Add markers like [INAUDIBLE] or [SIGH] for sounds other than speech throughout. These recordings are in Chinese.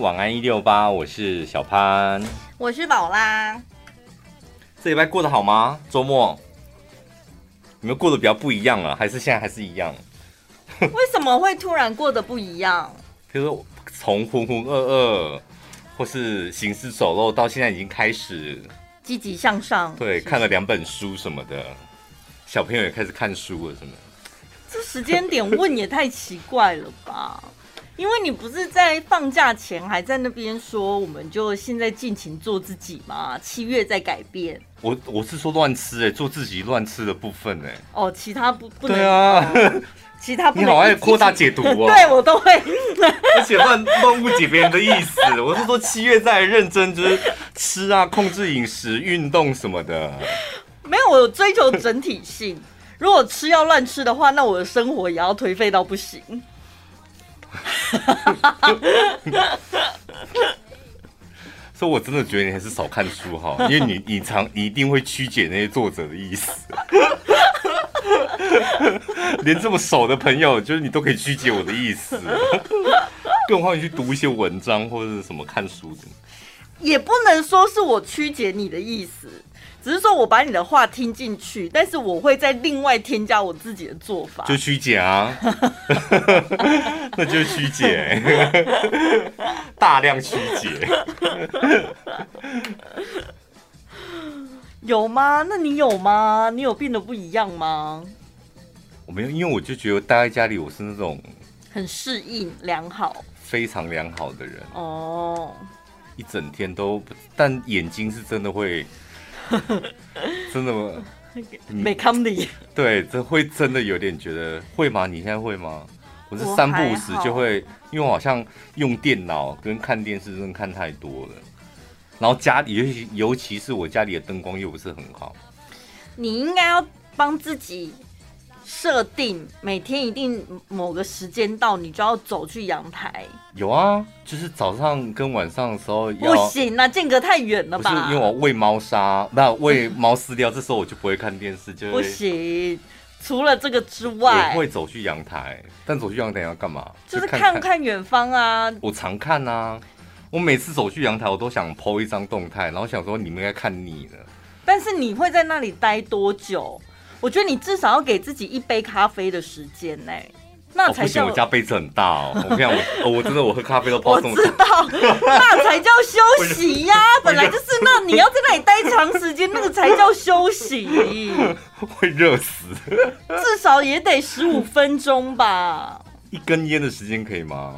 晚安一六八，我是小潘，我是宝拉。这礼拜过得好吗？周末你们过得比较不一样啊，还是现在还是一样？为什么会突然过得不一样？比如说从浑浑噩噩，或是行尸走肉，到现在已经开始积极向上。对，看了两本书什么的，小朋友也开始看书了什么。这时间点问也太奇怪了吧？因为你不是在放假前还在那边说，我们就现在尽情做自己嘛？七月再改变。我我是说乱吃哎、欸，做自己乱吃的部分哎、欸。哦，其他不不能。对啊，哦、其他不能。[LAUGHS] 你好爱扩大解读啊！对我都会，[LAUGHS] 而且乱乱误解别人的意思。我是说七月在认真，就是吃啊，控制饮食、运动什么的。没有，我追求整体性。如果吃要乱吃的话，那我的生活也要颓废到不行。[LAUGHS] 所以，我真的觉得你还是少看书哈，[LAUGHS] 因为你你常你一定会曲解那些作者的意思。[LAUGHS] 连这么熟的朋友，就是你都可以曲解我的意思，更何况你去读一些文章或者是什么看书的，也不能说是我曲解你的意思。只是说我把你的话听进去，但是我会再另外添加我自己的做法，就曲解啊，[LAUGHS] 那就是曲解，大量曲解，有吗？那你有吗？你有变得不一样吗？我没有，因为我就觉得待在家里，我是那种很适应良好、非常良好的人哦，一整天都，但眼睛是真的会。[LAUGHS] 真的吗？[LAUGHS] 没看你。对，这会真的有点觉得会吗？你现在会吗？我是三不五时就会，因为我好像用电脑跟看电视真的看太多了，然后家里尤其尤其是我家里的灯光又不是很好。你应该要帮自己。设定每天一定某个时间到，你就要走去阳台。有啊，就是早上跟晚上的时候要。不行啊，间隔太远了吧？不是，因为我喂猫砂，那喂猫饲料，这时候我就不会看电视，就不行。除了这个之外，我会走去阳台，但走去阳台要干嘛？就是看看远方啊。我常看啊，我每次走去阳台，我都想 po 一张动态，然后想说你们应该看腻了。但是你会在那里待多久？我觉得你至少要给自己一杯咖啡的时间呢，那才叫。哦、不行，我家杯子很大哦。[LAUGHS] 我跟你讲，我我真的我喝咖啡都泡这么。我知道，那才叫休息呀、[LAUGHS] 啊。本来就是那你要在那里待长时间，那个才叫休息。[LAUGHS] 会热死。至少也得十五分钟吧。一根烟的时间可以吗？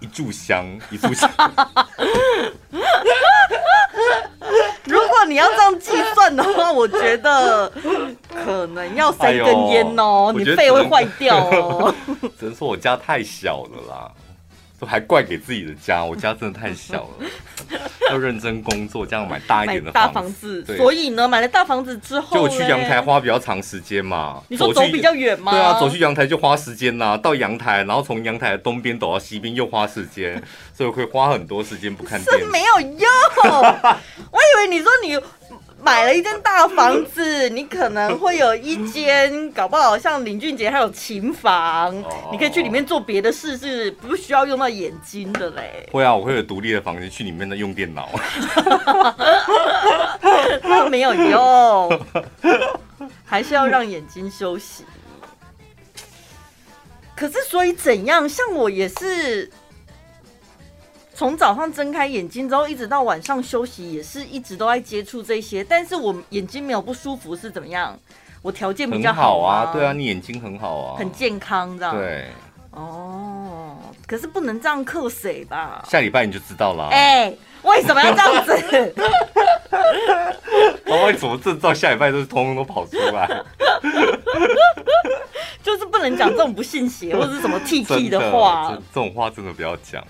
一炷香，一炷香。[LAUGHS] 如果你要这样计算的话，我觉得可能要三根烟哦，你肺会坏掉哦。[LAUGHS] 只能说我家太小了啦。都还怪给自己的家，[LAUGHS] 我家真的太小了，[LAUGHS] 要认真工作，这样买大一点的大房子。所以呢，买了大房子之后，就去阳台花比较长时间嘛。你说走比较远吗？对啊，走去阳台就花时间呐，到阳台，然后从阳台的东边走到西边又花时间，所以会花很多时间不看电视。没有用，[LAUGHS] 我以为你说你。买了一间大房子，你可能会有一间，搞不好像林俊杰还有琴房，你可以去里面做别的事，是不需要用到眼睛的嘞。会啊，我会有独立的房间，去里面的用电脑。[LAUGHS] 那没有用，还是要让眼睛休息。可是，所以怎样？像我也是。从早上睁开眼睛之后，一直到晚上休息，也是一直都在接触这些。但是我眼睛没有不舒服是怎么样？我条件比较好，好啊，对啊，你眼睛很好啊，很健康这样。对，哦，可是不能这样克谁吧？下礼拜你就知道了。哎、欸，为什么要这样子？我为什么证照下礼拜都是通通都跑出来？[LAUGHS] 就是不能讲这种不信邪或者是什么 [LAUGHS] T T 的话，这种话真的不要讲。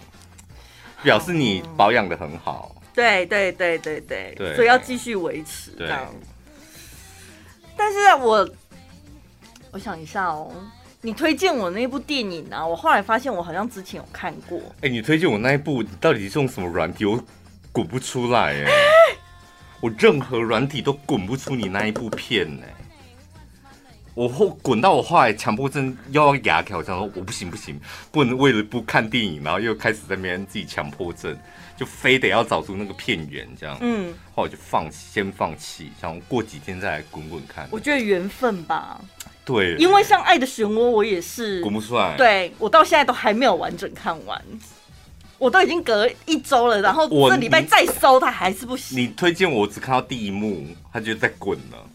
表示你保养的很好，对对对对对，对，所以要继续维持这样。但是我我想一下哦，你推荐我那部电影啊，我后来发现我好像之前有看过。哎、欸，你推荐我那一部，你到底是用什么软体？我滚不出来哎、欸，[LAUGHS] 我任何软体都滚不出你那一部片哎、欸。我后滚到我后来强迫症又要牙条，我想说我不行不行，不能为了不看电影，然后又开始在那边自己强迫症，就非得要找出那个片源这样。嗯，后来就放，先放弃，想过几天再来滚滚看。我觉得缘分吧。对，因为像《爱的漩涡》，我也是滚不出来。对，我到现在都还没有完整看完，我都已经隔一周了，然后这礼拜再搜，它还是不行。你推荐我只看到第一幕，它就在滚了。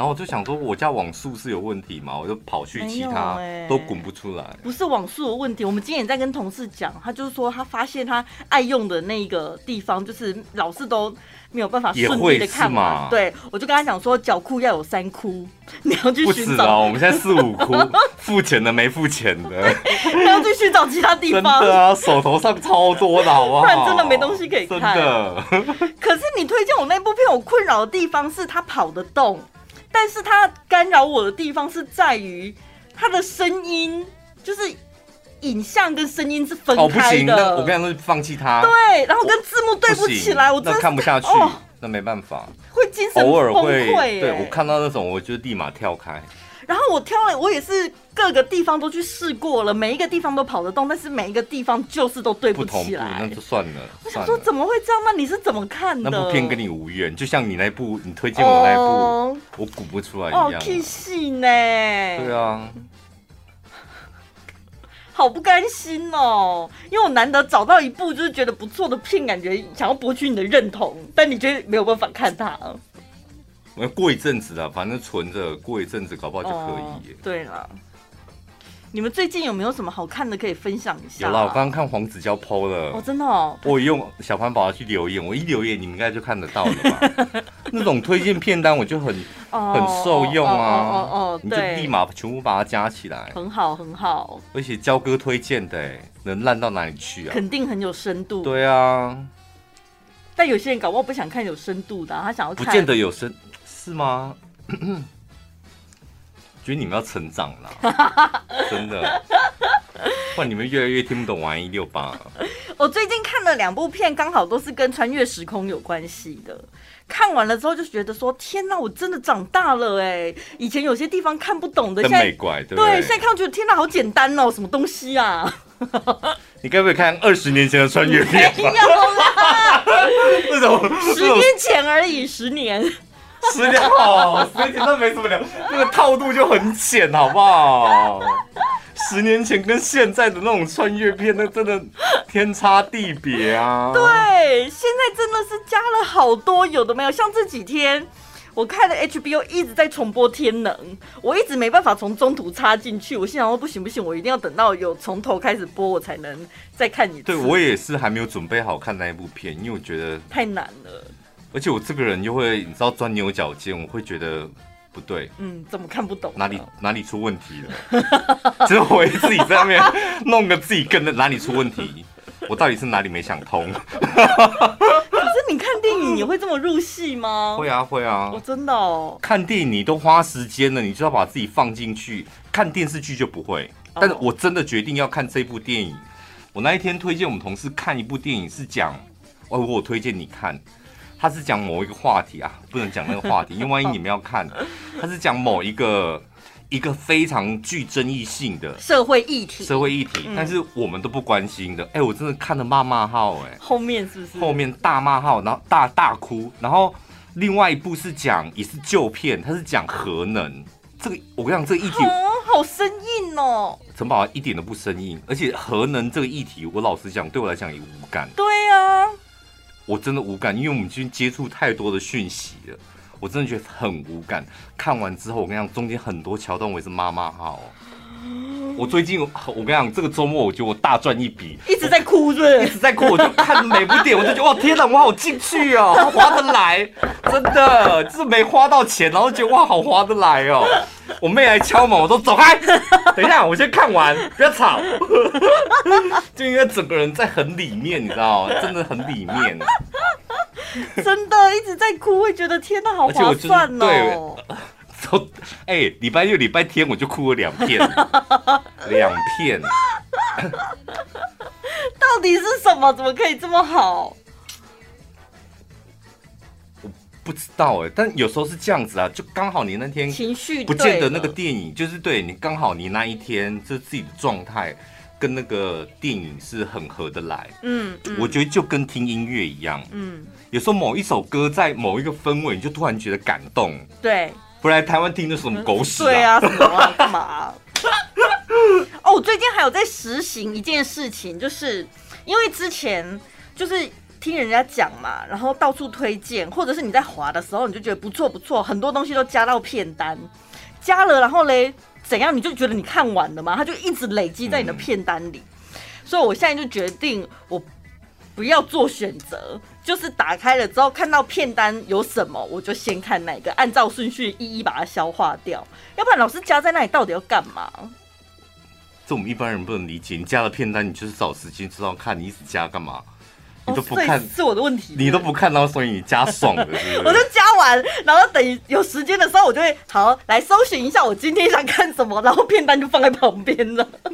然后我就想说，我家网速是有问题嘛？我就跑去其他都滚不出来。不是网速的问题，我们今天也在跟同事讲，他就是说他发现他爱用的那个地方，就是老是都没有办法顺利的看嘛。对，我就跟他讲说，脚裤要有三窟，你要去寻找。我们现在四五窟，付钱的没付钱的，你要去寻找其他地方。真的啊，手头上超多的，好不好？[LAUGHS] 不然真的没东西可以看。真的。可是你推荐我那部片，我困扰的地方是他跑得动。但是它干扰我的地方是在于它的声音，就是影像跟声音是分开的。哦，不行，我跟你说，放弃它。对，然后跟字幕对不起来，我，我真的看不下去，哦，那没办法，会精神崩溃。偶尔会，对，我看到那种，我就立马跳开。然后我挑了，我也是各个地方都去试过了，每一个地方都跑得动，但是每一个地方就是都对不起来。那就算了。我想说怎么会这样？那你是怎么看的？那部片跟你无缘，就像你那部你推荐我那部，哦、我鼓不出来一样。哦，气戏呢？对啊，好不甘心哦，因为我难得找到一部就是觉得不错的片，感觉想要博取你的认同，但你觉得没有办法看它。过一阵子了，反正存着，过一阵子搞不好就可以。哦、对了，你们最近有没有什么好看的可以分享一下？有啦，我刚刚看黄子佼 PO 了。哦，真的哦。我用小潘宝去留言，我一留言，你们应该就看得到了吧？[LAUGHS] 那种推荐片单我就很、哦、很受用啊。哦哦，哦，你就立马全部把它加起来。很好，很好。而且焦哥推荐的，能烂到哪里去啊？肯定很有深度。对啊。但有些人搞不好不想看有深度的，他想要看。不见得有深。是吗？[COUGHS] 觉得你们要成长了，[LAUGHS] 真的。不然你们越来越听不懂玩一六八。我最近看了两部片，刚好都是跟穿越时空有关系的。看完了之后就觉得说：天哪，我真的长大了哎！以前有些地方看不懂的，现在怪对，对，现在看觉得天哪，好简单哦，什么东西啊？你该不会看二十年前的穿越片吧？[LAUGHS] 没有啦，[LAUGHS] 那种十年前而已，十年。十年好，十年前都没什么聊，那个套路就很浅，好不好？十年前跟现在的那种穿越片，那真的天差地别啊！对，现在真的是加了好多有的没有，像这几天我看的 HBO 一直在重播《天能》，我一直没办法从中途插进去，我心想说不行不行，我一定要等到有从头开始播，我才能再看一次。对，我也是还没有准备好看那一部片，因为我觉得太难了。而且我这个人又会，你知道钻牛角尖，我会觉得不对。嗯，怎么看不懂？哪里哪里出问题了？[LAUGHS] 只有我自己在那边弄个自己跟的哪里出问题？我到底是哪里没想通？[LAUGHS] 可是你看电影，你会这么入戏吗？会啊会啊！我、哦、真的哦。看电影你都花时间了，你就要把自己放进去。看电视剧就不会。但是我真的决定要看这部电影。我那一天推荐我们同事看一部电影，是讲，哦，我推荐你看。他是讲某一个话题啊，不能讲那个话题，[LAUGHS] 因为万一你们要看，他是讲某一个一个非常具争议性的社会议题，社会议题，但是我们都不关心的。哎、欸，我真的看了骂骂号，哎，后面是不是？后面大骂号，然后大大哭，然后另外一部是讲也是旧片，他是讲核能，这个我跟你讲，这个议题、哦、好生硬哦。陈宝一点都不生硬，而且核能这个议题，我老实讲，对我来讲也无感。对啊。我真的无感，因为我们今天接触太多的讯息了，我真的觉得很无感。看完之后，我跟你讲，中间很多桥段我也是骂骂号。我最近，我跟你讲，这个周末我觉得我大赚一笔，一直在哭，是不是？一直在哭，我就看每部电影，我就觉得哇，天哪，我好进去哦，好划得来，真的，就是没花到钱，然后觉得哇，好划得来哦。我妹来敲门，我说走开，等一下，我先看完，不要吵。[LAUGHS] 就因为整个人在很里面，你知道吗？真的很里面，[LAUGHS] 真的一直在哭，会觉得天哪，好划算哦。[LAUGHS] 说，哎，礼拜六、礼拜天我就哭了两片，两片。[LAUGHS] 到底是什么？怎么可以这么好？我不知道哎，但有时候是这样子啊，就刚好你那天情绪不见得那个电影，就是对你刚好你那一天就自己的状态跟那个电影是很合得来。嗯，嗯，我觉得就跟听音乐一样。嗯，有时候某一首歌在某一个氛围，你就突然觉得感动。对，不然台湾听的什么狗屎？对啊，什么啊？干嘛？[LAUGHS] 哦，我最近还有在实行一件事情，就是因为之前就是。听人家讲嘛，然后到处推荐，或者是你在滑的时候，你就觉得不错不错，很多东西都加到片单，加了，然后嘞怎样，你就觉得你看完了嘛，它就一直累积在你的片单里。所以我现在就决定，我不要做选择，就是打开了之后看到片单有什么，我就先看哪个，按照顺序一一把它消化掉。要不然老是加在那里，到底要干嘛？这我们一般人不能理解。你加了片单，你就是找时间知道看，你一直加干嘛？你都不看是我的问题，你都不看到，所以你加爽的，我就加完，然后等有时间的时候，我就会好来搜寻一下我今天想看什么，然后片单就放在旁边了。[LAUGHS]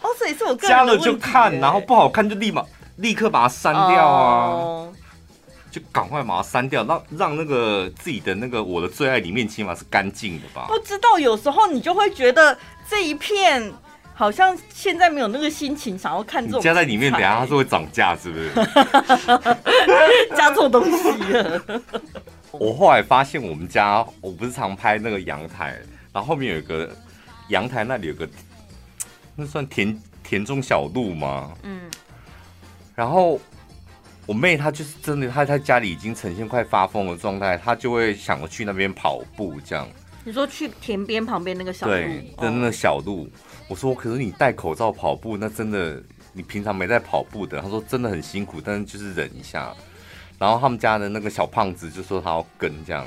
哦，这也是我个人加了就看，然后不好看就立马立刻把它删掉啊，oh. 就赶快把它删掉，让让那个自己的那个我的最爱里面起码是干净的吧。不知道有时候你就会觉得这一片。好像现在没有那个心情想要看这种。加在里面，等下它是会涨价，是不是？[LAUGHS] 加错东西了。我后来发现，我们家我不是常拍那个阳台，然后后面有一个阳台，那里有个那算田田中小路吗？嗯。然后我妹她就是真的，她在家里已经呈现快发疯的状态，她就会想着去那边跑步，这样。你说去田边旁边那个小路？对，的那个小路。哦我说，可是你戴口罩跑步，那真的你平常没在跑步的。她说真的很辛苦，但是就是忍一下。然后他们家的那个小胖子就说他要跟这样，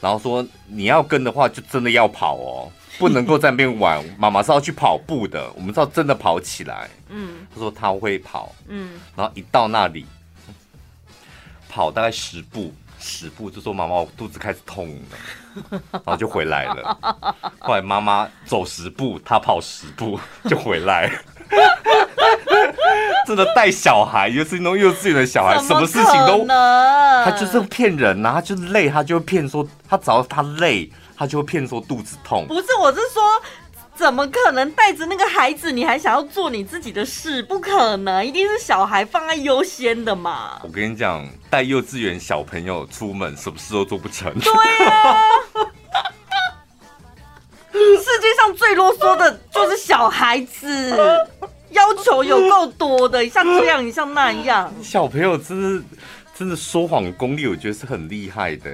然后说你要跟的话，就真的要跑哦，不能够在那边玩。妈妈是要去跑步的，我们是要真的跑起来。嗯，他说他会跑，嗯，然后一到那里跑大概十步。十步就说妈妈，我肚子开始痛了，[LAUGHS] 然后就回来了。后来妈妈走十步，他跑十步 [LAUGHS] 就回来。[LAUGHS] 真的带小孩，又是那种幼稚园的小孩，什么事情都，他就是骗人呐、啊，他就是累，他就会骗说，他只要他累，他就会骗说肚子痛。不是，我是说。怎么可能带着那个孩子，你还想要做你自己的事？不可能，一定是小孩放在优先的嘛。我跟你讲，带幼稚园小朋友出门，什么事都做不成。对啊，世界上最啰嗦的就是小孩子，[LAUGHS] 要求有够多的，一下这样，一下那样。小朋友真的真的说谎功力，我觉得是很厉害的。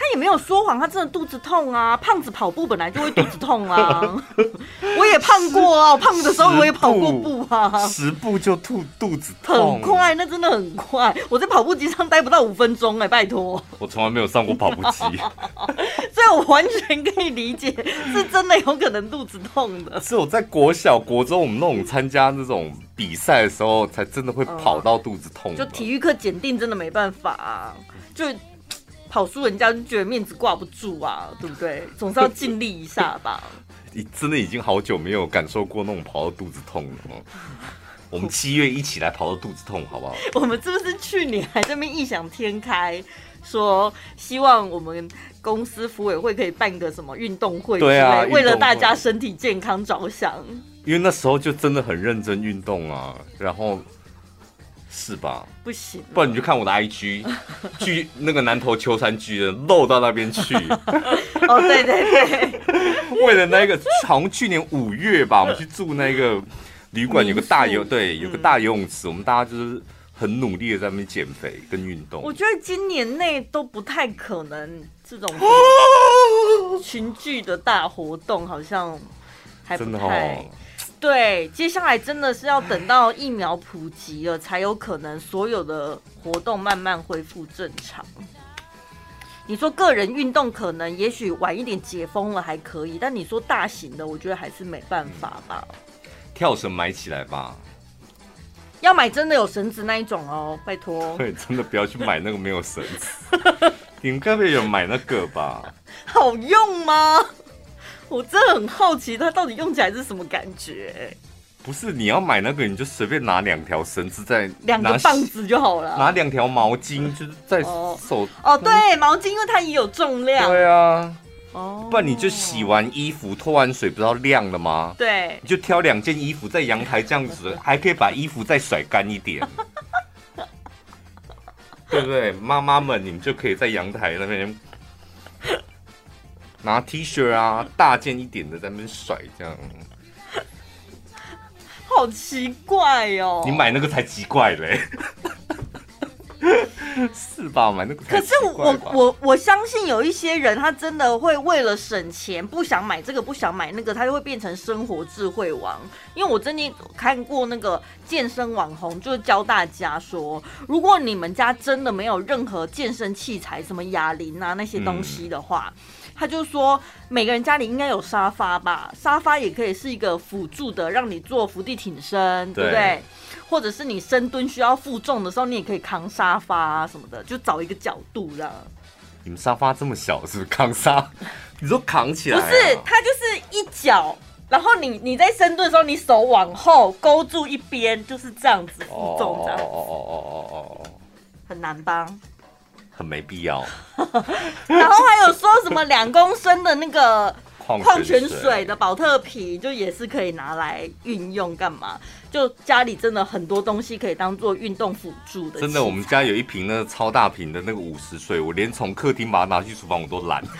他也没有说谎，他真的肚子痛啊！[LAUGHS] 胖子跑步本来就会肚子痛啊，[LAUGHS] 我也胖过啊，我胖的时候我也跑过步啊，十步就吐肚子痛，很快，那真的很快，我在跑步机上待不到五分钟哎、欸，拜托，我从来没有上过跑步机，[LAUGHS] 所以我完全可以理解，是真的有可能肚子痛的。是我在国小、国中，我们那种参加那种比赛的时候，才真的会跑到肚子痛、嗯。就体育课检定真的没办法啊，就。跑输人家就觉得面子挂不住啊，对不对？总是要尽力一下吧。[LAUGHS] 你真的已经好久没有感受过那种跑到肚子痛了吗？[LAUGHS] 我们七月一起来跑到肚子痛，好不好？我们是不是去年还在那边异想天开，说希望我们公司服委会可以办个什么运动会？对啊，为了大家身体健康着想。因为那时候就真的很认真运动啊，然后。是吧？不行，不然你就看我的 IG，去那个南投秋山居的漏到那边去。[LAUGHS] 哦，对对对，[LAUGHS] 为了那个，从去年五月吧，我们去住那个旅馆，有个大游，对，有个大游泳池，嗯、我们大家就是很努力的在那边减肥跟运动。我觉得今年内都不太可能这种 [LAUGHS] 群聚的大活动，好像还不太。真的哦对，接下来真的是要等到疫苗普及了，才有可能所有的活动慢慢恢复正常。你说个人运动可能也许晚一点解封了还可以，但你说大型的，我觉得还是没办法吧。跳绳买起来吧，要买真的有绳子那一种哦，拜托。[LAUGHS] 对，真的不要去买那个没有绳子。[LAUGHS] 你们该不会有买那个吧？好用吗？我真的很好奇，它到底用起来是什么感觉？不是你要买那个，你就随便拿两条绳子在两个棒子就好了，拿两条毛巾就是在手哦，对，毛巾因为它也有重量，对啊，哦，不然你就洗完衣服脱完水不知道晾了吗？对，你就挑两件衣服在阳台这样子，还可以把衣服再甩干一点，[LAUGHS] 对不对？妈妈们，你们就可以在阳台那边拿 T 恤啊，大件一点的在那边甩这样。好奇怪哦！你买那个才奇怪嘞，[LAUGHS] 是吧？买那个才奇怪。可是我我我相信有一些人，他真的会为了省钱，不想买这个，不想买那个，他就会变成生活智慧王。因为我曾经看过那个健身网红，就是教大家说，如果你们家真的没有任何健身器材，什么哑铃啊那些东西的话。嗯他就说，每个人家里应该有沙发吧，沙发也可以是一个辅助的，让你做伏地挺身，对，对不对？或者是你深蹲需要负重的时候，你也可以扛沙发啊什么的，就找一个角度这样。你们沙发这么小，是不是扛沙？你说扛起来？不是，它就是一脚，然后你你在深蹲的时候，你手往后勾住一边，就是这样子负重这样子。哦哦哦哦哦哦，很难吧？很没必要，[LAUGHS] 然后还有说什么两公升的那个矿泉水的保特瓶，就也是可以拿来运用干嘛？就家里真的很多东西可以当做运动辅助的。真的，我们家有一瓶那个超大瓶的那个五十岁，我连从客厅把它拿去厨房我都懒。[LAUGHS]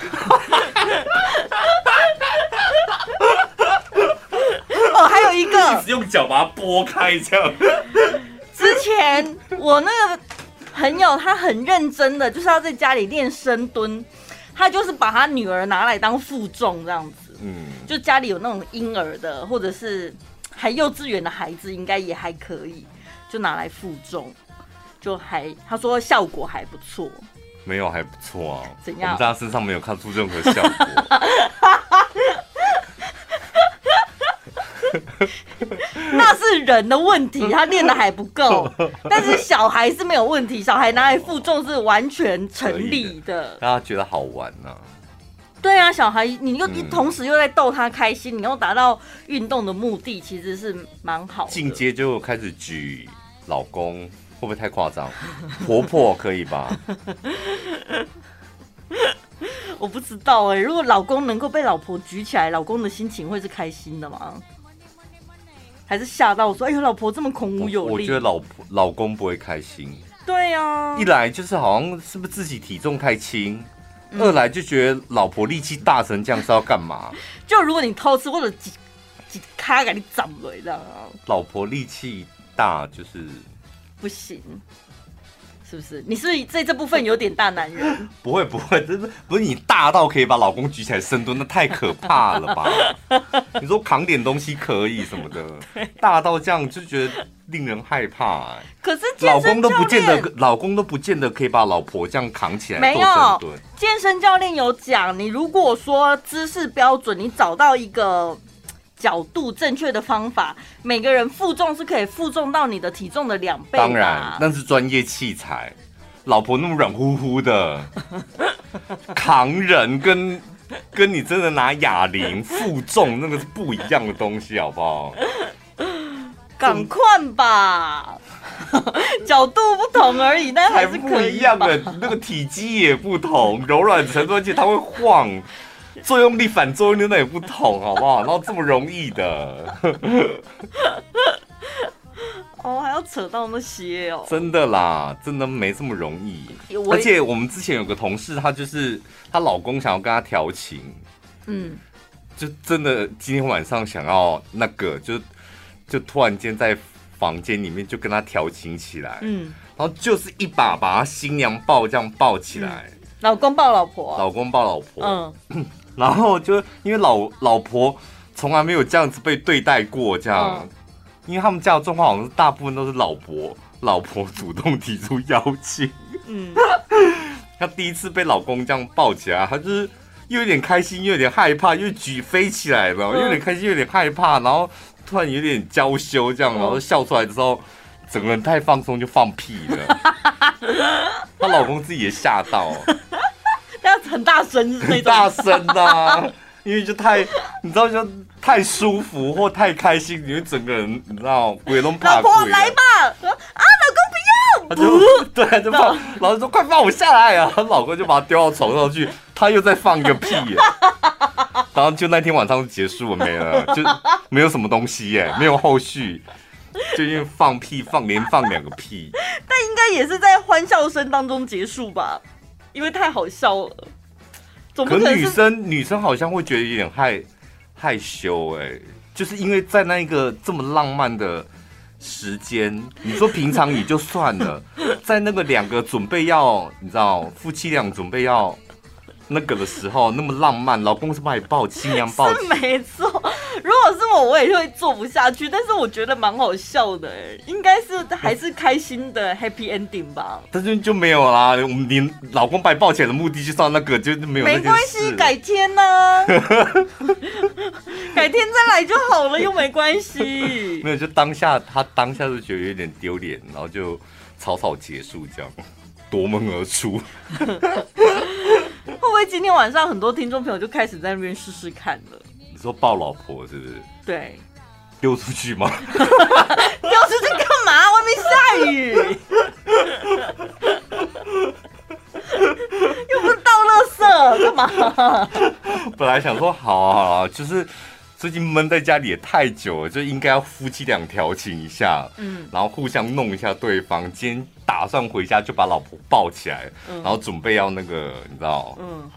哦，还有一个，[LAUGHS] 一直用脚把它拨开这样。之前我那个。朋友他很认真的，就是要在家里练深蹲，他就是把他女儿拿来当负重这样子，嗯，就家里有那种婴儿的，或者是还幼稚园的孩子，应该也还可以，就拿来负重，就还他说效果还不错，没有还不错啊，怎样？我们在他身上没有看出任何效果。[LAUGHS] [LAUGHS] 那是人的问题，他练的还不够，[LAUGHS] 但是小孩是没有问题，小孩拿来负重是完全成立的。大家觉得好玩呢、啊？对啊，小孩你又同时又在逗他开心，你又达到运动的目的，其实是蛮好的。进阶就开始举老公，会不会太夸张？[LAUGHS] 婆婆可以吧？我不知道哎、欸，如果老公能够被老婆举起来，老公的心情会是开心的吗？还是吓到我说：“哎呦，老婆这么孔武有力。”我觉得老婆老公不会开心。对呀、啊，一来就是好像是不是自己体重太轻，嗯、二来就觉得老婆力气大成这样是要干嘛？[LAUGHS] 就如果你偷吃或者几几卡给你长了，这样老婆力气大就是不行。是不是？你是不是？在这部分有点大男人？不会不会，真的不是？你大到可以把老公举起来深蹲，那太可怕了吧？你说扛点东西可以什么的，大到这样就觉得令人害怕、欸。可是老公都不见得，老公都不见得可以把老婆这样扛起来。没有，健身教练有讲，你如果说姿势标准，你找到一个。角度正确的方法，每个人负重是可以负重到你的体重的两倍。当然，那是专业器材。老婆那么软乎乎的，[LAUGHS] 扛人跟跟你真的拿哑铃负重那个是不一样的东西，好不好？赶快吧，[LAUGHS] 角度不同而已，但还是可以还不一样的。那个体积也不同，柔软程度，而且它会晃。[LAUGHS] 作用力、反作用力那也不同，好不好？然后这么容易的，[LAUGHS] 哦，还要扯到那些哦？真的啦，真的没这么容易。而且我们之前有个同事，她就是她老公想要跟她调情，嗯，就真的今天晚上想要那个，就就突然间在房间里面就跟她调情起来，嗯，然后就是一把把她新娘抱这样抱起来，嗯、老公抱老婆，老公抱老婆，嗯。[LAUGHS] 然后就因为老老婆从来没有这样子被对待过，这样，嗯、因为他们家的状况好像是大部分都是老婆老婆主动提出邀请，嗯，[LAUGHS] 她第一次被老公这样抱起来，她就是又有点开心，又有点害怕，又举飞起来了，又有？点开心，又有点害怕，然后突然有点娇羞，这样，然后笑出来的时候，整个人太放松就放屁了，[LAUGHS] 她老公自己也吓到。要很大声，是那种大声的、啊，因为就太，你知道就太舒服或太开心，你会整个人你知道鬼都怕鬼。老婆来吧，啊，老公不要，他就对，就放，[LAUGHS] 老子说快放我下来啊！他老公就把他丢到床上去，他又在放一个屁，然后就那天晚上就结束了，没了，就没有什么东西耶，没有后续，就因为放屁放连放两个屁，但应该也是在欢笑声当中结束吧，因为太好笑了。可是女生女生好像会觉得有点害害羞哎，就是因为在那一个这么浪漫的时间，你说平常也就算了，[LAUGHS] 在那个两个准备要你知道夫妻俩准备要。那个的时候那么浪漫，老公是把你抱，新娘抱，是没错。如果是我，我也会做不下去。但是我觉得蛮好笑的，哎，应该是还是开心的 happy ending 吧。但是就没有啦，我们你老公把你抱起来的目的就是那个，就没有。没关系，改天呢、[LAUGHS] 啊，改天再来就好了，又没关系。没有，就当下他当下就觉得有点丢脸，然后就草草结束这样，夺门而出。[LAUGHS] 会不会今天晚上很多听众朋友就开始在那边试试看了？你说抱老婆是不是？对，丢出去吗？[LAUGHS] 丢出去干嘛？外面下雨，[LAUGHS] 又不是倒垃圾，干嘛？[LAUGHS] 本来想说好啊好啊，就是最近闷在家里也太久了，就应该要夫妻俩调情一下，嗯，然后互相弄一下对方。今天。打算回家就把老婆抱起来，嗯、然后准备要那个，你知道，嗯，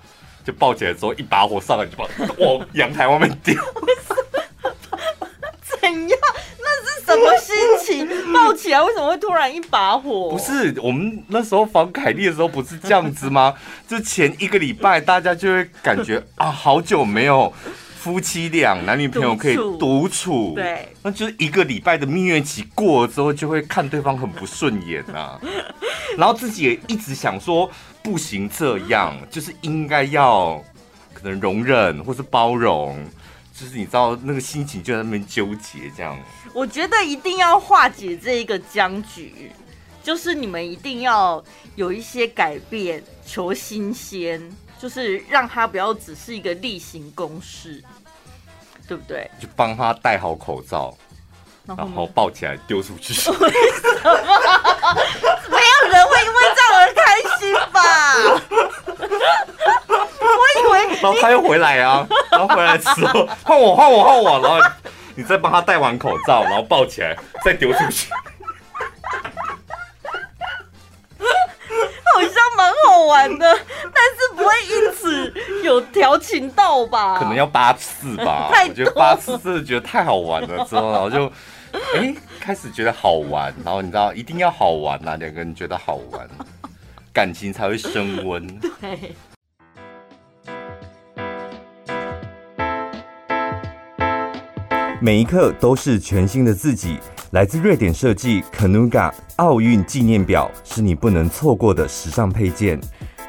就抱起来之后一把火上来就把往阳台外面丢。[LAUGHS] 怎样？那是什么心情？抱起来为什么会突然一把火？不是，我们那时候防凯莉的时候不是这样子吗？[LAUGHS] 就前一个礼拜大家就会感觉啊，好久没有。夫妻俩男女朋友可以独处，对，那就是一个礼拜的蜜月期过了之后，就会看对方很不顺眼啊，[LAUGHS] 然后自己也一直想说不行，这样就是应该要可能容忍或是包容，就是你知道那个心情就在那边纠结这样。我觉得一定要化解这一个僵局，就是你们一定要有一些改变，求新鲜。就是让他不要只是一个例行公事，对不对？就帮他戴好口罩，然后，抱起来丢出去。[LAUGHS] 为什么？没有人会因为这吧？我以为，然后他又回来啊，然后回来之后 [LAUGHS] 换我换我换我，然后 [LAUGHS] 你再帮他戴完口罩，然后抱起来再丢出去。[LAUGHS] 好像蛮好玩的，但是不会因此有调情到吧？可能要八次吧。我觉得八次真的觉得太好玩了，之后然后就哎、欸、开始觉得好玩，然后你知道一定要好玩呐、啊，两个人觉得好玩，感情才会升温。[LAUGHS] 对。每一刻都是全新的自己。来自瑞典设计 Kanuga 奥运纪念表是你不能错过的时尚配件。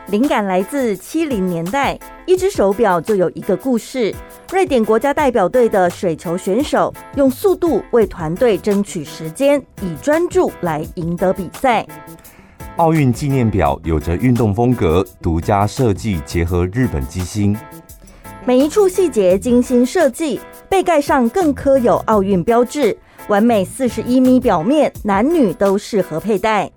灵感来自七零年代，一只手表就有一个故事。瑞典国家代表队的水球选手用速度为团队争取时间，以专注来赢得比赛。奥运纪念表有着运动风格，独家设计结合日本机芯，每一处细节精心设计，背盖上更刻有奥运标志。完美四十一米表面，男女都适合佩戴。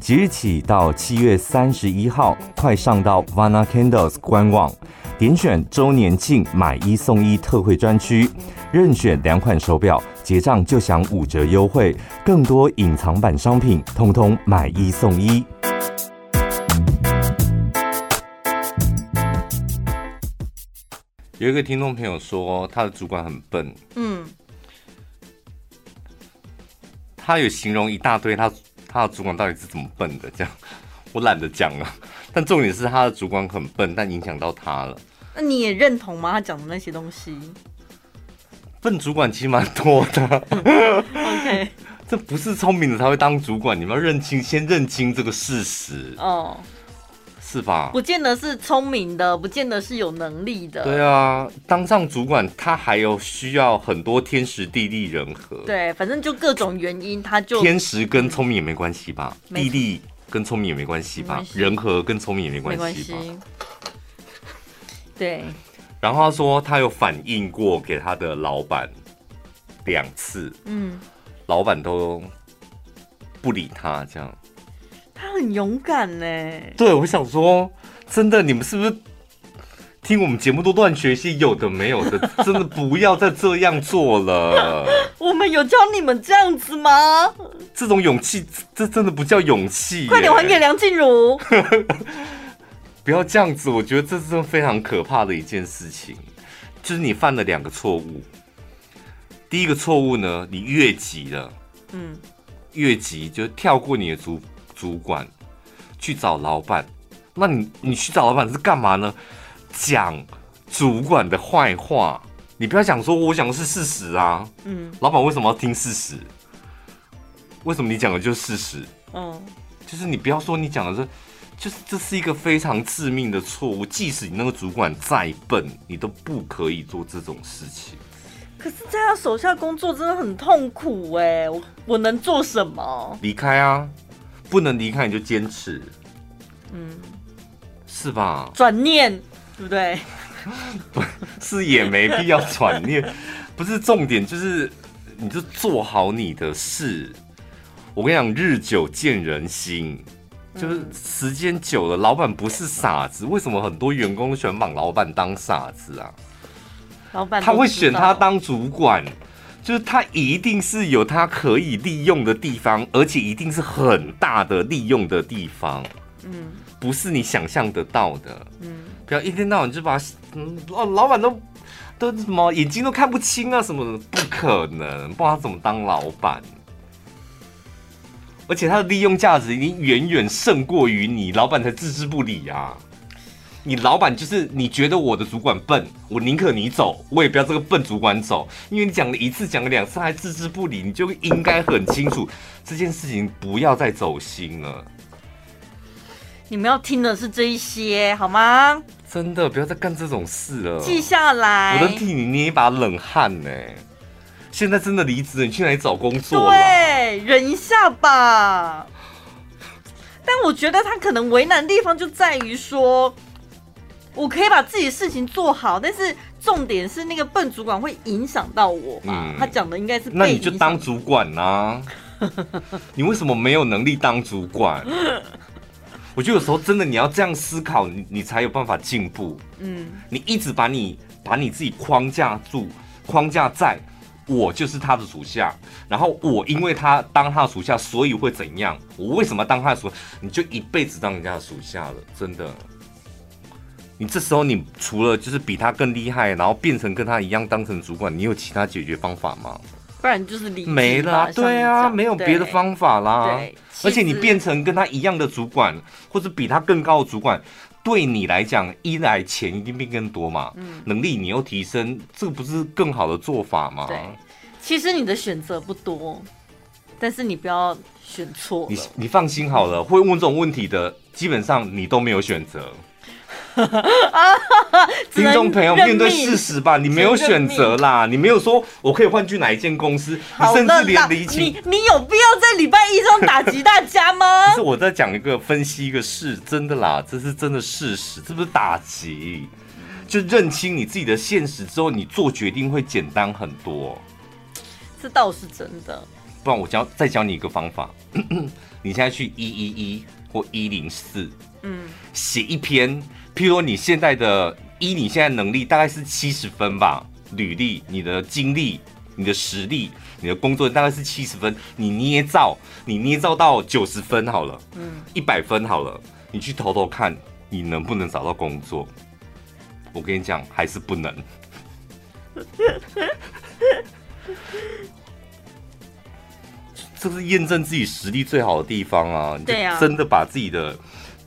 即日起到七月三十一号，快上到 Vana Candles 官网，点选周年庆买一送一特惠专区，任选两款手表，结账就享五折优惠，更多隐藏版商品，通通买一送一。有一个听众朋友说，他的主管很笨。嗯。他有形容一大堆他，他他的主管到底是怎么笨的？这样我懒得讲了。[LAUGHS] 但重点是他的主管很笨，但影响到他了。那你也认同吗？他讲的那些东西，笨主管其实蛮多的。OK，[LAUGHS] 这不是聪明的才会当主管，你们要认清，先认清这个事实。哦。是吧？不见得是聪明的，不见得是有能力的。对啊，当上主管，他还有需要很多天时地利人和。对，反正就各种原因，他就天时跟聪明也没关系吧？地利跟聪明也没关系吧？人和跟聪明也没关系吧？对。然后他说他有反映过给他的老板两次，嗯，老板都不理他，这样。他很勇敢呢。对，我想说，真的，你们是不是听我们节目都乱学习有的没有的？真的不要再这样做了。[LAUGHS] 我们有教你们这样子吗？这种勇气，这真的不叫勇气。快点还给梁静茹。[LAUGHS] 不要这样子，我觉得这是非常可怕的一件事情。就是你犯了两个错误。第一个错误呢，你越级了，嗯，越级就跳过你的主主管去找老板。那你你去找老板是干嘛呢？讲主管的坏话。你不要讲说我讲的是事实啊，嗯，老板为什么要听事实？为什么你讲的就是事实？嗯，就是你不要说你讲的是。就是这是一个非常致命的错误，即使你那个主管再笨，你都不可以做这种事情。可是，在他手下工作真的很痛苦哎，我我能做什么？离开啊！不能离开你就坚持，嗯，是吧？转念，对不对？[LAUGHS] 不是也没必要转念，[LAUGHS] 不是重点，就是你就做好你的事。我跟你讲，日久见人心。就是时间久了，老板不是傻子。为什么很多员工喜欢把老板当傻子啊？老板他会选他当主管，就是他一定是有他可以利用的地方，而且一定是很大的利用的地方。嗯，不是你想象得到的。嗯，不要一天到晚就把嗯哦，老板都都什么眼睛都看不清啊什么的，不可能，不知道他怎么当老板。而且它的利用价值已经远远胜过于你老板才置之不理啊！你老板就是你觉得我的主管笨，我宁可你走，我也不要这个笨主管走，因为你讲了一次，讲了两次还置之不理，你就应该很清楚这件事情不要再走心了。你们要听的是这一些好吗？真的不要再干这种事了，记下来。我都替你捏一把冷汗呢。现在真的离职了，你去哪里找工作？对，忍一下吧。但我觉得他可能为难的地方就在于说，我可以把自己的事情做好，但是重点是那个笨主管会影响到我嘛？嗯、他讲的应该是，那你就当主管啊。[LAUGHS] 你为什么没有能力当主管？我觉得有时候真的你要这样思考，你你才有办法进步。嗯，你一直把你把你自己框架住，框架在。我就是他的属下，然后我因为他当他的属下，所以会怎样？我为什么当他的属下？你就一辈子当人家的属下了，真的。你这时候你除了就是比他更厉害，然后变成跟他一样当成主管，你有其他解决方法吗？不然就是离没了。对啊，没有别的方法啦。而且你变成跟他一样的主管，或者比他更高的主管。对你来讲，一来钱一定变更多嘛，嗯，能力你又提升，这不是更好的做法吗？对，其实你的选择不多，但是你不要选错。你你放心好了，会问这种问题的，基本上你都没有选择。[LAUGHS] 听众朋友，面对事实吧，你没有选择啦，你没有说我可以换去哪一间公司，你甚至连离情，你你有必要在礼拜一上打击大家吗？[LAUGHS] 是我在讲一个分析一个事，真的啦，这是真的事实，这不是打击，就认清你自己的现实之后，你做决定会简单很多。这倒是真的。不然我教再教你一个方法，[CLEARS THROAT] 你现在去一一一或一零四，嗯，写一篇。譬如说你现在的依，你现在能力大概是七十分吧，履历、你的经历、你的实力、你的工作大概是七十分，你捏造，你捏造到九十分好了，嗯，一百分好了，你去投投看，你能不能找到工作？我跟你讲，还是不能。[LAUGHS] 这是验证自己实力最好的地方啊！对啊，真的把自己的。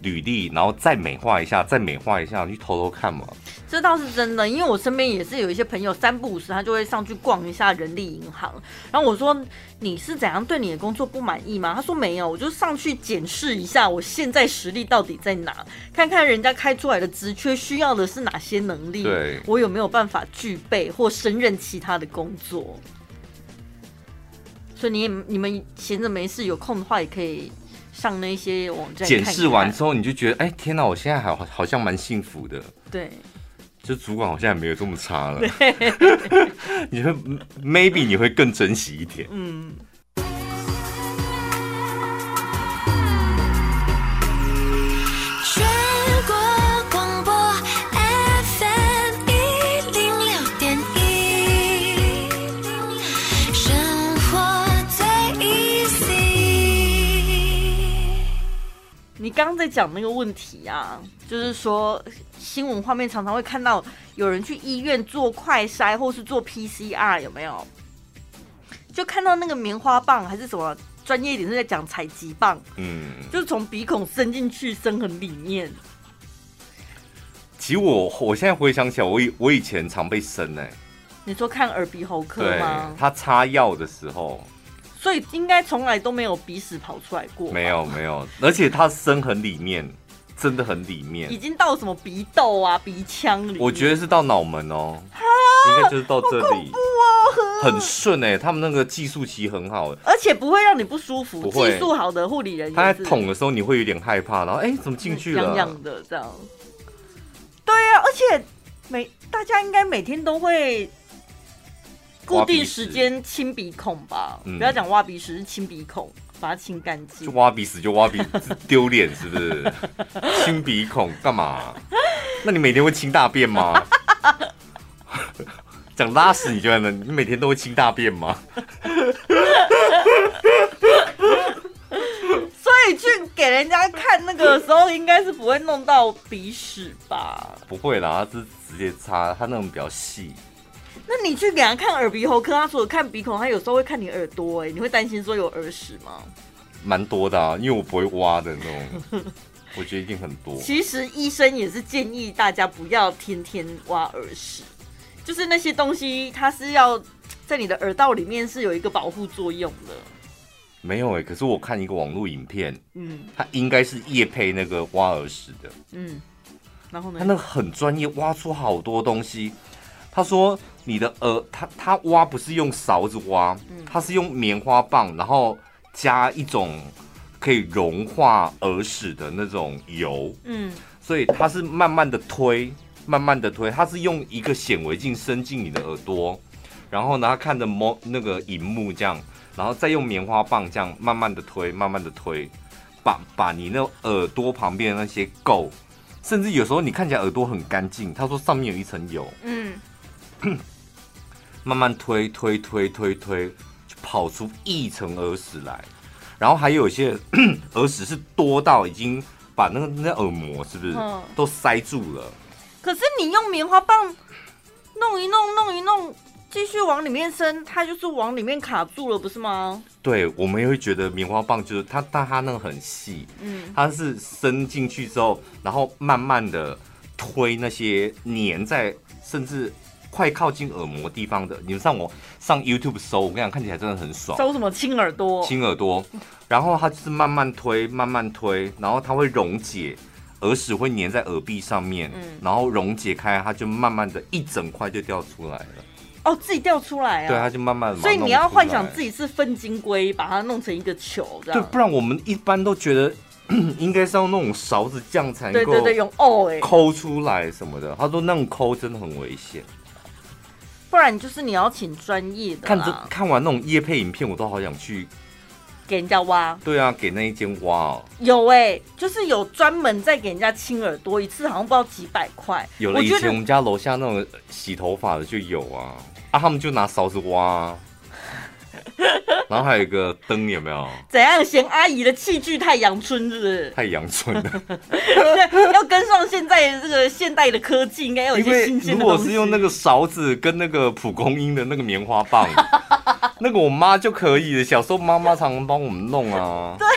履历，然后再美化一下，再美化一下，你去偷偷看嘛。这倒是真的，因为我身边也是有一些朋友三不五时，他就会上去逛一下人力银行。然后我说：“你是怎样对你的工作不满意吗？”他说：“没有，我就上去检视一下我现在实力到底在哪，看看人家开出来的职缺需要的是哪些能力，对我有没有办法具备或胜任 [LAUGHS] 其他的工作。”所以你你们闲着没事有空的话，也可以。上那些网站，检视完之后，你就觉得，哎、欸，天哪，我现在好好像蛮幸福的。对，就主管好像也没有这么差了。[LAUGHS] 你会 maybe 你会更珍惜一点。嗯。你刚刚在讲那个问题啊，就是说新闻画面常常会看到有人去医院做快筛或是做 PCR，有没有？就看到那个棉花棒还是什么专业一点是在讲采集棒，嗯，就是从鼻孔伸进去，伸很里面。其实我我现在回想起来，我以我以前常被伸哎、欸。你说看耳鼻喉科吗？他擦药的时候。所以应该从来都没有鼻屎跑出来过。没有没有，而且它深很里面，真的很里面，已经到什么鼻窦啊、鼻腔里。我觉得是到脑门哦，应该就是到这里。很顺哎，他们那个技术其实很好，而且不会让你不舒服。技术好的护理人员，他在捅的时候你会有点害怕，然后哎，怎么进去了？痒痒的这样。对啊，而且每大家应该每天都会。固定时间清鼻孔吧，不要讲挖鼻屎，是清鼻孔，把它清干净。就挖鼻屎就挖鼻屎，丢脸是不是？[LAUGHS] 清鼻孔干嘛？那你每天会清大便吗？[LAUGHS] 讲拉屎你就得呢？你每天都会清大便吗？[LAUGHS] 所以去给人家看那个时候，应该是不会弄到鼻屎吧？不会啦，他是直接擦，他那种比较细。那你去给他看耳鼻喉科，他除了看鼻孔，他有时候会看你耳朵，哎，你会担心说有耳屎吗？蛮多的啊，因为我不会挖的那种，[LAUGHS] 我觉得一定很多。其实医生也是建议大家不要天天挖耳屎，就是那些东西，它是要在你的耳道里面是有一个保护作用的。没有哎，可是我看一个网络影片，嗯，他应该是夜配那个挖耳屎的，嗯，然后呢，他那个很专业，挖出好多东西。他说：“你的耳，他他挖不是用勺子挖，他是用棉花棒，然后加一种可以融化耳屎的那种油，嗯，所以他是慢慢的推，慢慢的推，他是用一个显微镜伸进你的耳朵，然后呢，他看着摸那个荧幕这样，然后再用棉花棒这样慢慢的推，慢慢的推，把把你那耳朵旁边的那些垢，甚至有时候你看起来耳朵很干净，他说上面有一层油，嗯。”慢慢推推推推推，就跑出一层耳屎来，然后还有一些耳屎是多到已经把那个那耳膜是不是都塞住了？可是你用棉花棒弄一弄弄一弄，继续往里面伸，它就是往里面卡住了，不是吗？对，我们也会觉得棉花棒就是它，但它那个很细，嗯，它是伸进去之后，然后慢慢的推那些粘在，甚至。快靠近耳膜地方的，你们上我上 YouTube 搜，我跟你讲，看起来真的很爽。搜什么？亲耳朵？亲耳朵。然后它就是慢慢推，慢慢推，然后它会溶解，耳屎会粘在耳壁上面，嗯，然后溶解开，它就慢慢的一整块就掉出来了。哦，自己掉出来啊？对，它就慢慢。所以你要幻想自己是粪金龟，把它弄成一个球，这样。对，不然我们一般都觉得 [CLEARS THROAT] 应该是用那种勺子这样才能够，对对对，用哦哎，抠出来什么的。他说那种抠真的很危险。不然就是你要请专业的。看着看完那种夜配影片，我都好想去给人家挖。对啊，给那一间挖哦。有哎、欸，就是有专门在给人家清耳朵，一次好像不知道几百块。有了，以前我们家楼下那种洗头发的就有啊，啊，他们就拿勺子挖、啊。[LAUGHS] 然后还有一个灯，有没有？怎样嫌阿姨的器具太阳春，是不是？太阳春了，[LAUGHS] 要跟上现在这个现代的科技，应该有一些新鲜的。如果是用那个勺子跟那个蒲公英的那个棉花棒，那个我妈就可以了。小时候妈妈常常帮我们弄啊。[LAUGHS] 对，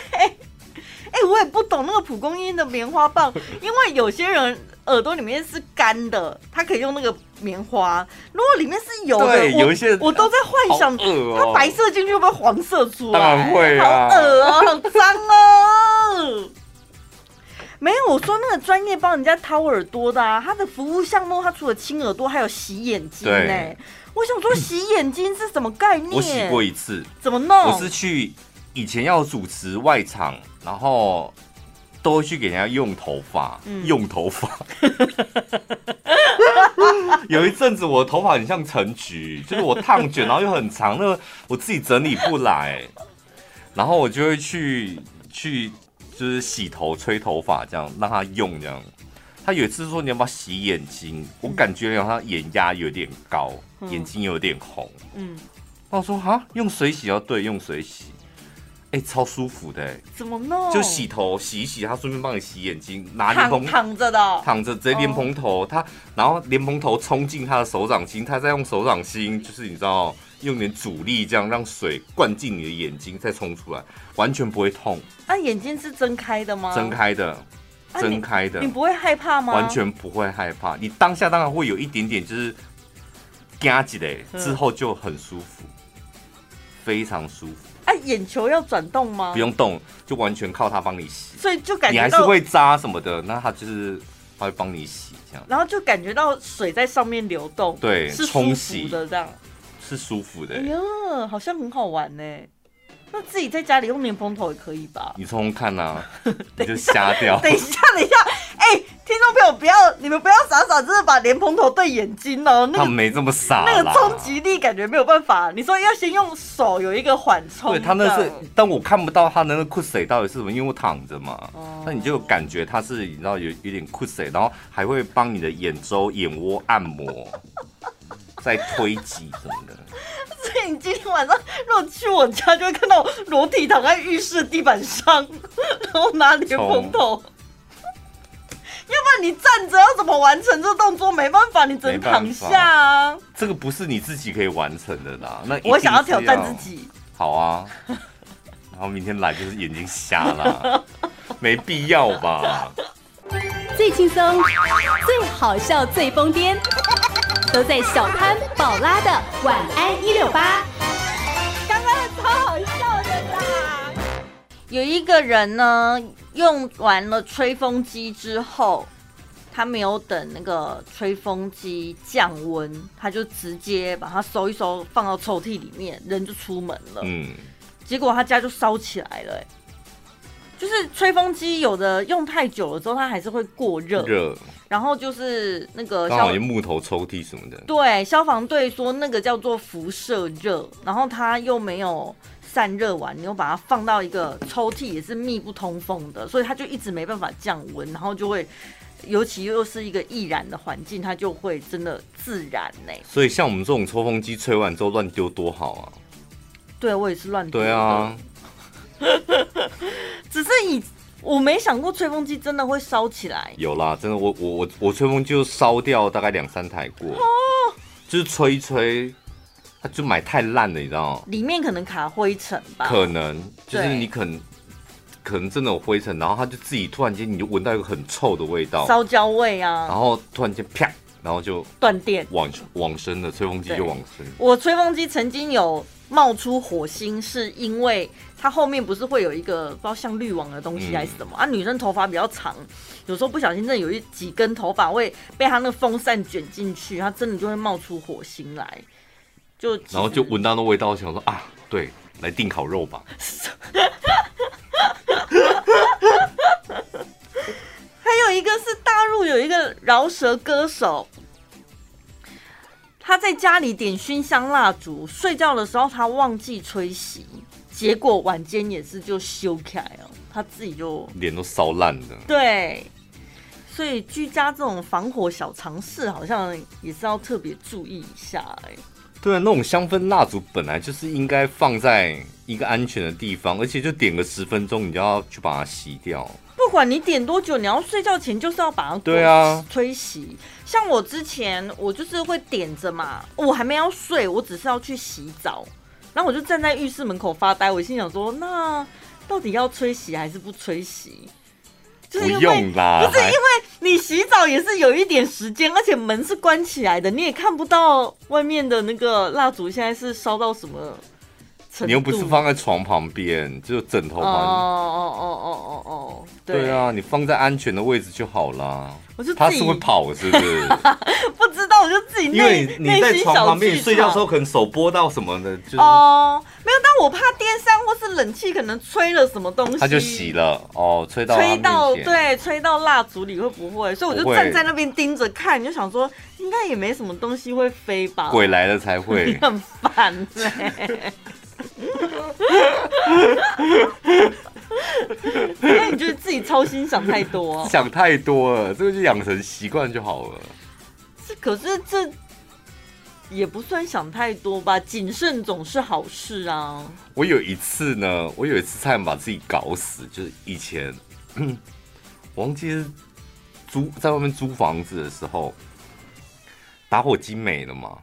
哎、欸，我也不懂那个蒲公英的棉花棒，因为有些人。耳朵里面是干的，他可以用那个棉花。如果里面是油的，对，有一些我都在幻想，它白色进去会不会黄色出来？当然会啊，好恶啊，好脏哦！没有，我说那个专业帮人家掏耳朵的啊，他的服务项目，他除了清耳朵，还有洗眼睛呢。对我想说，洗眼睛是什么概念？我洗过一次，怎么弄？我是去以前要主持外场，然后。都会去给人家用头发，嗯、用头发。[LAUGHS] 有一阵子我的头发很像陈菊，就是我烫卷，然后又很长，那个我自己整理不来，然后我就会去去就是洗头、吹头发，这样让他用这样。他有一次说你要不要洗眼睛，我感觉好像眼压有点高，眼睛有点红。嗯，那我说哈，用水洗要对，用水洗。哎、欸，超舒服的哎！怎么弄？就洗头洗一洗，他顺便帮你洗眼睛，拿莲蓬躺着的，躺着直接莲蓬头，他、oh. 然后莲蓬头冲进他的手掌心，他再用手掌心，就是你知道，用点阻力这样让水灌进你的眼睛，再冲出来，完全不会痛。啊，眼睛是睁开的吗？睁开的，睁开的、啊你。你不会害怕吗？完全不会害怕，你当下当然会有一点点就是夹起来，之后就很舒服，非常舒服。哎、啊，眼球要转动吗？不用动，就完全靠它帮你洗。所以就感觉你还是会扎什么的，那它就是它会帮你洗这样。然后就感觉到水在上面流动，对，是舒服的这样，是舒服的。哎呀，好像很好玩呢。那自己在家里用莲蓬头也可以吧？你冲冲看呐、啊，[LAUGHS] 你就瞎掉。等一下，等一下，哎、欸，听众朋友不要，你们不要傻傻真的把莲蓬头对眼睛哦、喔。那个、他没这么傻，那个冲击力感觉没有办法。你说要先用手有一个缓冲，对他那是，但我看不到他的那个酷水到底是什么，因为我躺着嘛。哦。那你就感觉他是，你知道有有点酷水，然后还会帮你的眼周、眼窝按摩，[LAUGHS] 在推挤什么的。所以你今天晚上如果去我家，就会看到裸体躺在浴室地板上，然后拿莲蓬头。要不然你站着要怎么完成这个动作？没办法，你只能躺下啊。这个不是你自己可以完成的啦。那我想要挑战自己。好啊，[LAUGHS] 然后明天来就是眼睛瞎了，没必要吧？最轻松、最好笑、最疯癫。都在小潘宝拉的晚安一六八，刚刚超好！有一个人呢，用完了吹风机之后，他没有等那个吹风机降温，他就直接把它收一收，放到抽屉里面，人就出门了。嗯，结果他家就烧起来了。就是吹风机有的用太久了之后，它还是会过热。热。然后就是那个刚好木头抽屉什么的。对，消防队说那个叫做辐射热，然后他又没有散热完，你又把它放到一个抽屉也是密不通风的，所以它就一直没办法降温，然后就会，尤其又是一个易燃的环境，它就会真的自燃呢。所以像我们这种抽风机吹完之后乱丢多好啊！对，我也是乱丢。对啊。[LAUGHS] 只是以我没想过吹风机真的会烧起来。有啦，真的，我我我我吹风机就烧掉大概两三台过。哦。就是吹一吹，它就买太烂了，你知道吗？里面可能卡灰尘吧。可能就是你可能可能真的有灰尘，然后他就自己突然间你就闻到一个很臭的味道，烧焦味啊。然后突然间啪，然后就断电，往往生的吹风机就往生。我吹风机曾经有冒出火星，是因为。它后面不是会有一个不知道像滤网的东西还是什么、嗯、啊？女生头发比较长，有时候不小心真的有一几根头发会被它那个风扇卷进去，它真的就会冒出火星来。就然后就闻到那味道，想说啊，对，来订烤肉吧。[LAUGHS] 还有一个是大陆有一个饶舌歌手，他在家里点熏香蜡烛，睡觉的时候他忘记吹熄。结果晚间也是就修开了，他自己就脸都烧烂了。对，所以居家这种防火小常识，好像也是要特别注意一下哎。对啊，那种香氛蜡烛本来就是应该放在一个安全的地方，而且就点个十分钟，你就要去把它熄掉。不管你点多久，你要睡觉前就是要把它对啊吹熄。像我之前我就是会点着嘛，我还没要睡，我只是要去洗澡。然后我就站在浴室门口发呆，我心想说：那到底要吹熄还是不吹熄？就是因为不用啦，不是因为你洗澡也是有一点时间，而且门是关起来的，你也看不到外面的那个蜡烛现在是烧到什么程度。你又不是放在床旁边，就枕头旁。哦哦哦哦哦哦，对，对啊，你放在安全的位置就好啦。我就他是会跑是不是？[LAUGHS] 不知道，我就自己。己因为内你你在内心小床旁边，睡觉的时候可能手拨到什么的，就是哦，没有，但我怕电扇或是冷气可能吹了什么东西，它就洗了哦，吹到吹到，对，吹到蜡烛里会不会？所以我就站在那边盯着看，就想说应该也没什么东西会飞吧。鬼来了才你会。[LAUGHS] 很烦哎、[LAUGHS] [LAUGHS] 那你觉得自己操心想太多、哦？想太多了，这个就养成习惯就好了。是，可是这也不算想太多吧？谨慎总是好事啊。我有一次呢，我有一次差点把自己搞死，就是以前，我 [CLEARS THROAT] 忘记是租在外面租房子的时候，打火机没了嘛，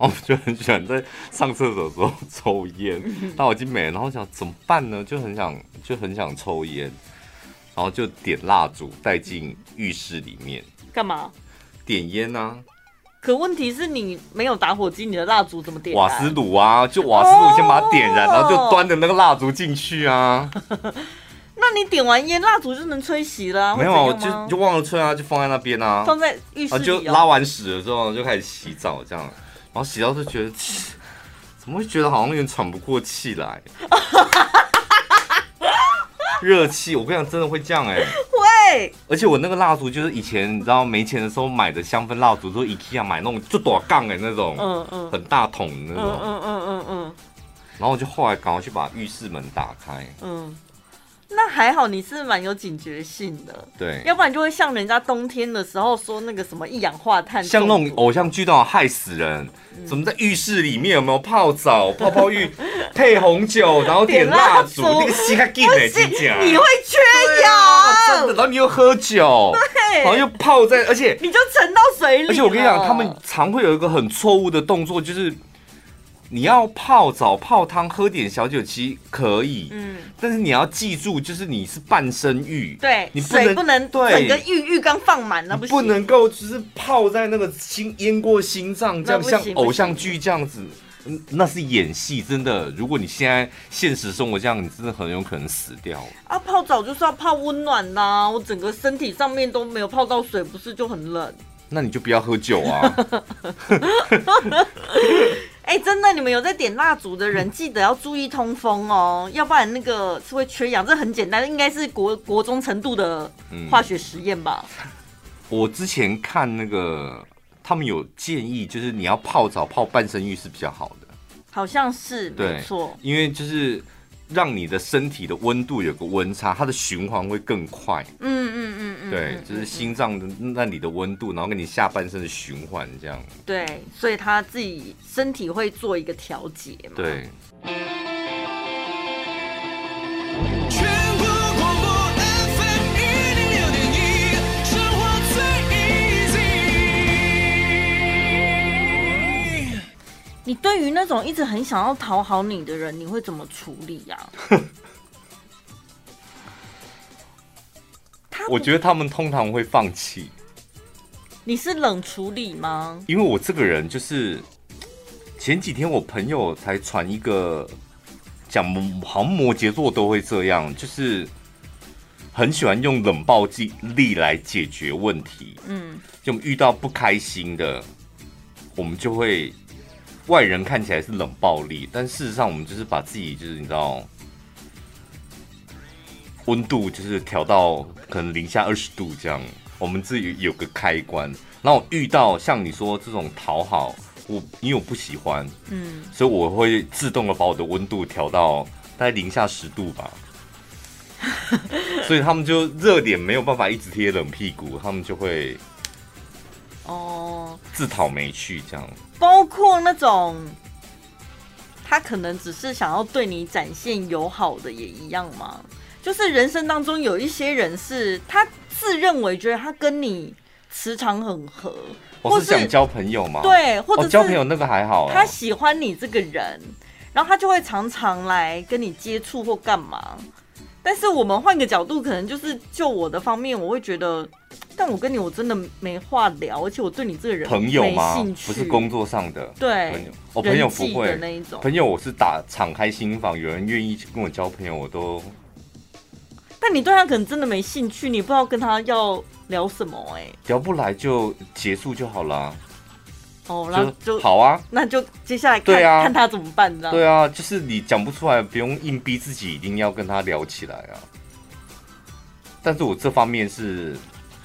然后我就很喜欢在上厕所的时候抽烟，打火机没了，然后想怎么办呢？就很想就很想抽烟，然后就点蜡烛带进浴室里面干嘛？点烟啊，可问题是你没有打火机，你的蜡烛怎么点？瓦斯炉啊，就瓦斯炉先把它点燃，哦然后就端着那个蜡烛进去啊。[LAUGHS] 那你点完烟，蜡烛就能吹熄了、啊？没有就就忘了吹啊，就放在那边啊。放在浴室啊，就。拉完屎了之后就开始洗澡，这样，然后洗到就觉得，怎么会觉得好像有点喘不过气来？[LAUGHS] 热气，我跟你讲，真的会这样哎、欸。[LAUGHS] 会，而且我那个蜡烛就是以前你知道没钱的时候买的香氛蜡烛，都 IKEA 买那种就多杠哎那种，嗯嗯很大桶的那嗯种。嗯嗯嗯嗯然后我就后来赶快去把浴室门打开，嗯。那还好，你是蛮有警觉性的，对，要不然就会像人家冬天的时候说那个什么一氧化碳，像那种偶像剧都要害死人，嗯。怎么在浴室里面有没有泡澡、泡泡浴，配红酒，然后 [LAUGHS] 点蜡烛，那个吸开劲的不行真假？你会缺氧啊真的，氧，然后你又喝酒，对。然后又泡在，而且你就沉到水里。而且我跟你讲，他们常会有一个很错误的动作，就是你要泡澡、泡汤、喝点小酒，其实可以，嗯，但是你要记住，就是你是半身浴，对，你不能水不能对整个浴浴缸放满，了不能够就是泡在那个心淹过心脏，这样像偶像剧这样子，嗯那是演戏，真的。如果你现在现实生活这样，你真的很有可能死掉。啊，泡澡就是要泡温暖呐，我整个身体上面都没有泡到水，不是就很冷？那你就不要喝酒啊！[LAUGHS] 哎、真的，你们有在点蜡烛的人，记得要注意通风哦，要不然那个是会缺氧。这很简单，应该是国国中程度的化学实验吧？我之前看那个，他们有建议，就是你要泡澡泡半身浴是比较好的，好像是，对没错。因为就是让你的身体的温度有个温差，它的循环会更快。嗯嗯嗯嗯，对，嗯就是心脏的那里的温度，然后跟你下半身的循环这样。对，所以他自己身体会做一个调节嘛。对。你对于那种一直很想要讨好你的人，你会怎么处理呀、他 [LAUGHS] 我觉得他们通常会放弃，你是冷处理吗？因为我这个人就是前几天我朋友才传一个讲，好像摩羯座都会这样，就是很喜欢用冷暴力来解决问题。嗯，就遇到不开心的，我们就会外人看起来是冷暴力，但事实上我们就是把自己就是你知道温度就是调到可能零下二十度这样，我们自己有个开关。然后我遇到像你说这种讨好，我因为我不喜欢，嗯，所以我会自动的把我的温度调到大概零下十度吧。[LAUGHS] 所以他们就热点没有办法一直贴冷屁股，他们就会哦，自讨没趣这样。包括那种他可能只是想要对你展现友好的也一样吗？就是人生当中有一些人是他自认为觉得他跟你磁场很合，我或是想交朋友吗？，对，或者哦，交朋友那个还好啊。他喜欢你这个人，然后他就会常常来跟你接触或干嘛。但是我们换个角度，可能就是就我的方面，我会觉得，但我跟你我真的没话聊，而且我对你这个人朋友吗没兴？趣，不是工作上的。对朋友，我、朋友不会那一种。朋友我是打敞开心房，有人愿意跟我交朋友，我都但你对他可能真的没兴趣，你不知道跟他要聊什么哎、聊不来就结束就好啦。哦，然后就好啊，那就接下来看对啊看他怎么办，这样。对啊，就是你讲不出来，不用硬逼自己一定要跟他聊起来啊。但是我这方面是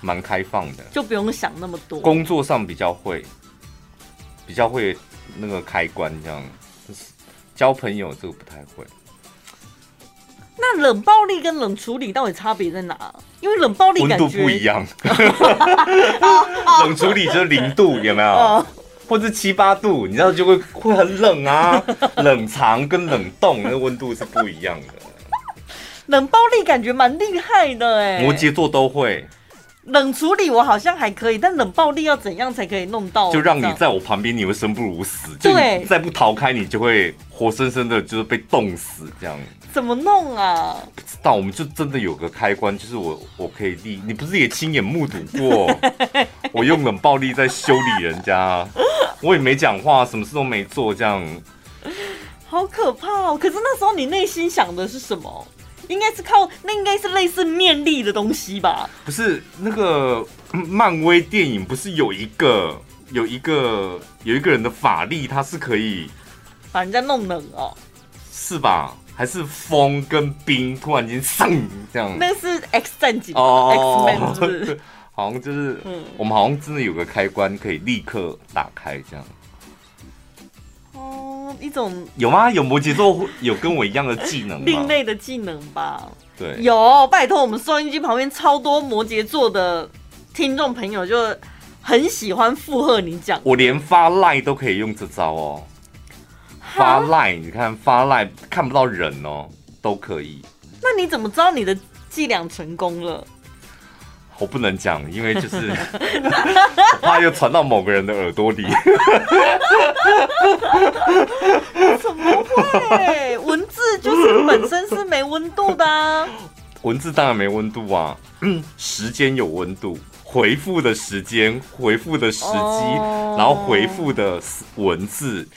蛮开放的，就不用想那么多。工作上比较会，比较会那个开关这样，交朋友这个不太会。那冷暴力跟冷处理到底差别在哪？因为冷暴力温度感觉不一样，[LAUGHS] 冷处理就是零度，有没有？哦或是七八度，你知道就会会很冷啊。[LAUGHS] 冷藏跟冷冻那个温度是不一样的。冷暴力感觉蛮厉害的哎。摩羯座都会，冷处理我好像还可以，但冷暴力要怎样才可以弄到？就让你在我旁边，你会生不如死。就对你再不逃开，你就会活生生的，就是被冻死这样。怎么弄啊？不知道，我们就真的有个开关，就是我我可以立，你不是也亲眼目睹过 [LAUGHS] 我用冷暴力在修理人家，我也没讲话，什么事都没做，这样好可怕哦！可是那时候你内心想的是什么？应该是靠那应该是类似念力的东西吧？不是那个嗯漫威电影，不是有一个有一个有一个人的法力，他是可以把人家弄冷哦。是吧？还是风跟冰突然间上这样？那是 X 战警哦，X Man 是不是？[LAUGHS] 好像就是，嗯我们好像真的有个开关可以立刻打开，这样哦，一种有吗？有摩羯座有跟我一样的技能吗？另类的技能吧。对，有，拜托，我们收音机旁边超多摩羯座的听众朋友，就很喜欢附和你讲。我连发赖都可以用这招哦。发赖，你看发赖看不到人哦，都可以。那你怎么知道你的伎俩成功了？我不能讲，因为就是我 [LAUGHS] 怕又传到某个人的耳朵里。[LAUGHS] 怎么会？文字就是本身是没温度的、啊。文字当然没温度啊，[CLEARS THROAT] 时间有温度，回复的时间、回复的时机，哦然后回复的文字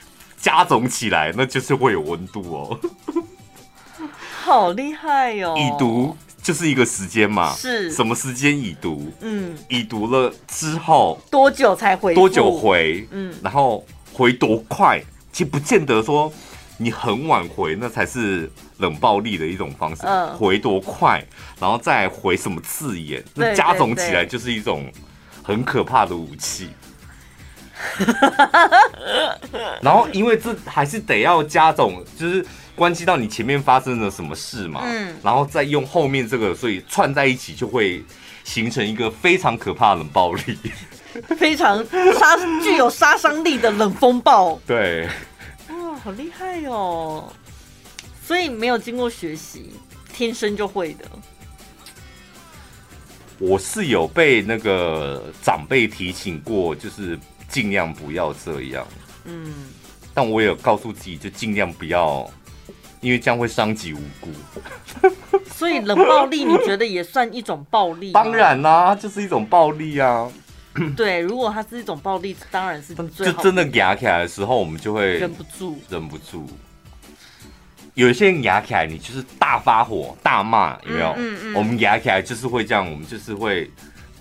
加总起来，那就是会有温度哦。[LAUGHS] 好厉害哦！已读就是一个时间嘛，是什么时间已读？嗯，已读了之后多久才回？多久？回？嗯然后回多快？其实不见得说你很晚回，那才是冷暴力的一种方式。嗯回多快，然后再回什么字眼，那加总起来就是一种很可怕的武器。[LAUGHS] 然后，因为这还是得要加总，就是关系到你前面发生了什么事嘛，嗯然后再用后面这个，所以串在一起就会形成一个非常可怕的冷暴力。[LAUGHS] 非常杀具有杀伤力的冷风暴。对，哇，好厉害哦！所以没有经过学习，天生就会的。我是有被那个长辈提醒过，就是尽量不要这样。嗯，但我也有告诉自己，就尽量不要，因为这样会伤及无辜。所以冷暴力你觉得也算一种暴力？当，然啦、就是一种暴力啊。对，如果它是一种暴力，当然是最就真的压起来的时候，我们就会忍不住。忍不住。有些人压起来，你就是大发火、大骂，有没有？嗯嗯嗯我们压起来就是会这样，我们就是会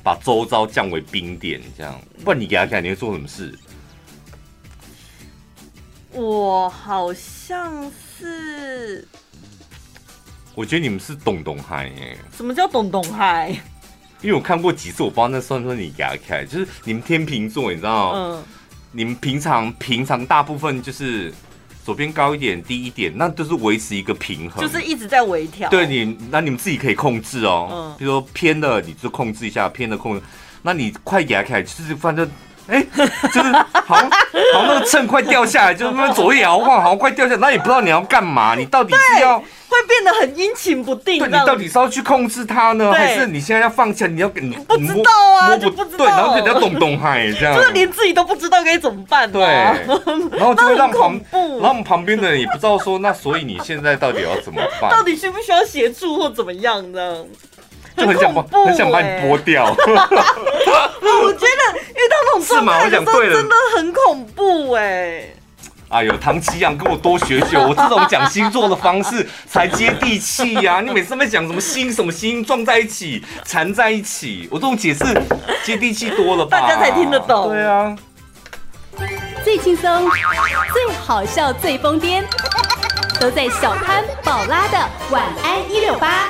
把周遭降为冰点，这样。不然你给他看，你会做什么事？我好像是我觉得你们是懂懂嗨耶，什么叫懂懂嗨？因为我看过几次，我不知道那算不算你给他看，就是你们天秤座，你知道，嗯，你们平常平常大部分就是左边高一点、低一点，那都是维持一个平衡，就是一直在微调。对你，那你们自己可以控制哦。嗯比如说偏的，你就控制一下；偏的控制。那你快压开，就是反正，哎、就是好像好像那个秤快掉下来，就是那边左右摇晃，好像快掉下来，那也不知道你要干嘛，你到底是要会变得很阴晴不定。对你到底是要去控制它呢，对还是你现在要放起来？你要你不知道啊就不知道对，然后就你要懂懂嗨这样，就是连自己都不知道该怎么办、啊。对，然后就会让旁 [LAUGHS] 那很恐，怖然后我们旁边的人也不知道说，那所以你现在到底要怎么办？到底需不需要协助或怎么样呢？就很想把很想把你欸剥掉。[LAUGHS] 我觉得遇到那种状是吗我态的时候，真的很恐怖哎、哎呦，唐奇阳跟我多学学，我这种讲星座的方式才接地气呀、你每次在讲什么星什么星撞在一起，缠在一起，我这种解释接地气多了吧？大家才听得懂对啊。最轻松、最好笑、最疯癫，都在小潘宝拉的晚安一六八。